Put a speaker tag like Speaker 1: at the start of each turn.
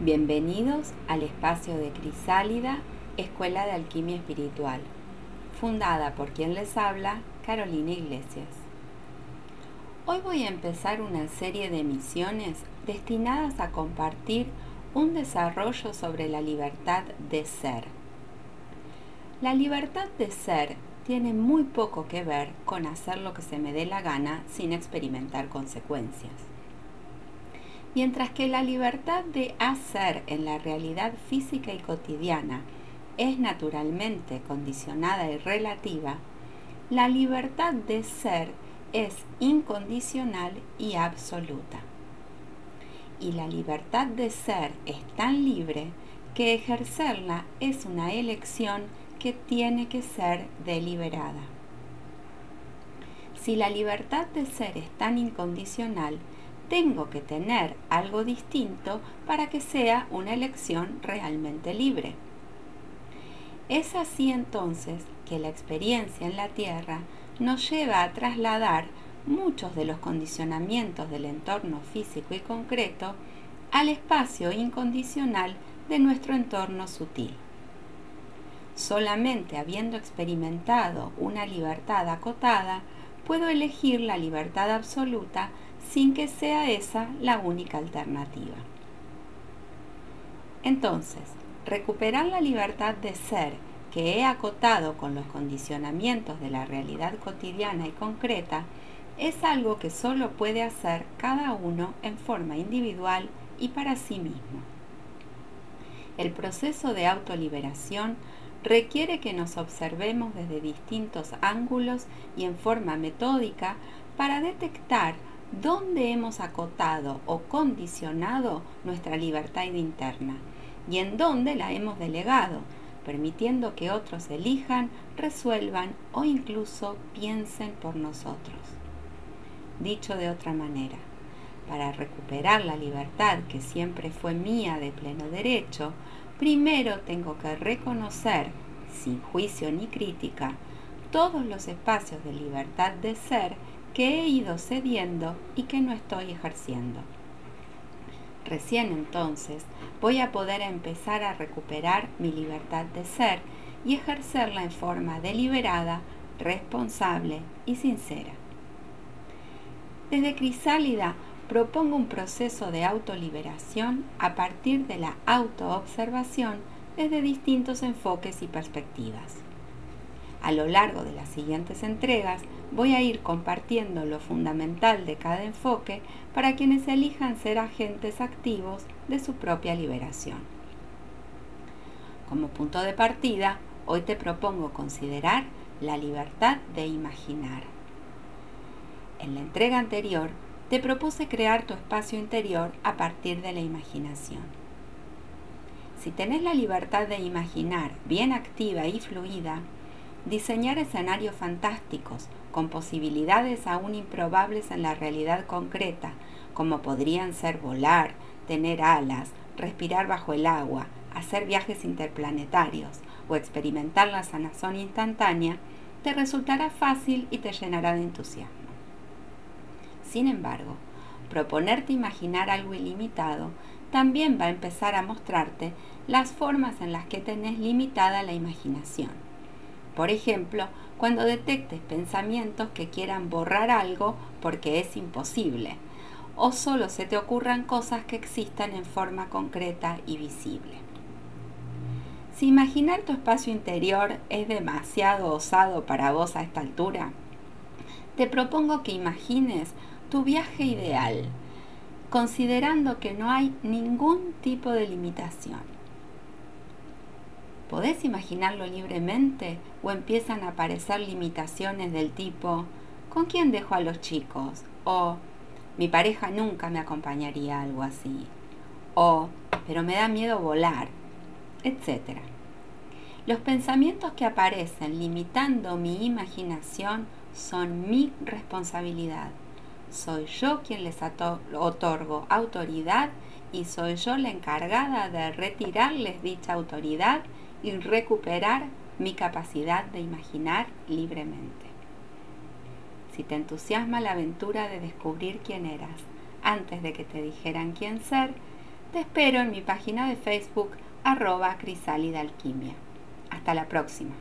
Speaker 1: Bienvenidos al espacio de Crisálida, Escuela de Alquimia Espiritual, fundada por quien les habla, Carolina Iglesias. Hoy voy a empezar una serie de misiones destinadas a compartir un desarrollo sobre la libertad de ser. La libertad de ser tiene muy poco que ver con hacer lo que se me dé la gana sin experimentar consecuencias. Mientras que la libertad de hacer en la realidad física y cotidiana es naturalmente condicionada y relativa, la libertad de ser es incondicional y absoluta. Y la libertad de ser es tan libre que ejercerla es una elección que tiene que ser deliberada. Si la libertad de ser es tan incondicional, tengo que tener algo distinto para que sea una elección realmente libre. Es así entonces que la experiencia en la Tierra nos lleva a trasladar muchos de los condicionamientos del entorno físico y concreto al espacio incondicional de nuestro entorno sutil. Solamente habiendo experimentado una libertad acotada, puedo elegir la libertad absoluta sin que sea esa la única alternativa. Entonces, recuperar la libertad de ser que he acotado con los condicionamientos de la realidad cotidiana y concreta es algo que solo puede hacer cada uno en forma individual y para sí mismo. El proceso de autoliberación requiere que nos observemos desde distintos ángulos y en forma metódica para detectar dónde hemos acotado o condicionado nuestra libertad interna y en dónde la hemos delegado, permitiendo que otros elijan, resuelvan o incluso piensen por nosotros. Dicho de otra manera, para recuperar la libertad que siempre fue mía de pleno derecho, primero tengo que reconocer, sin juicio ni crítica, todos los espacios de libertad de ser que he ido cediendo y que no estoy ejerciendo. Recién entonces voy a poder empezar a recuperar mi libertad de ser y ejercerla en forma deliberada, responsable y sincera. Desde Crisálida propongo un proceso de autoliberación a partir de la autoobservación desde distintos enfoques y perspectivas. A lo largo de las siguientes entregas voy a ir compartiendo lo fundamental de cada enfoque para quienes elijan ser agentes activos de su propia liberación. Como punto de partida, hoy te propongo considerar la libertad de imaginar. En la entrega anterior te propuse crear tu espacio interior a partir de la imaginación. Si tenés la libertad de imaginar bien activa y fluida, diseñar escenarios fantásticos con posibilidades aún improbables en la realidad concreta, como podrían ser volar, tener alas, respirar bajo el agua, hacer viajes interplanetarios o experimentar la sanación instantánea, te resultará fácil y te llenará de entusiasmo. Sin embargo, proponerte imaginar algo ilimitado también va a empezar a mostrarte las formas en las que tenés limitada la imaginación por ejemplo, cuando detectes pensamientos que quieran borrar algo porque es imposible, o solo se te ocurran cosas que existan en forma concreta y visible. Si imaginar tu espacio interior es demasiado osado para vos a esta altura, te propongo que imagines tu viaje ideal, considerando que no hay ningún tipo de limitación ¿Podés imaginarlo libremente o empiezan a aparecer limitaciones del tipo ¿con quién dejo a los chicos? o mi pareja nunca me acompañaría algo así o pero me da miedo volar, etcétera. Los pensamientos que aparecen limitando mi imaginación son mi responsabilidad. Soy yo quien les otorgo autoridad y soy yo la encargada de retirarles dicha autoridad y recuperar mi capacidad de imaginar libremente. Si te entusiasma la aventura de descubrir quién eras antes de que te dijeran quién ser, Te espero en mi página de Facebook arroba Crisálida Alquimia. Hasta la próxima.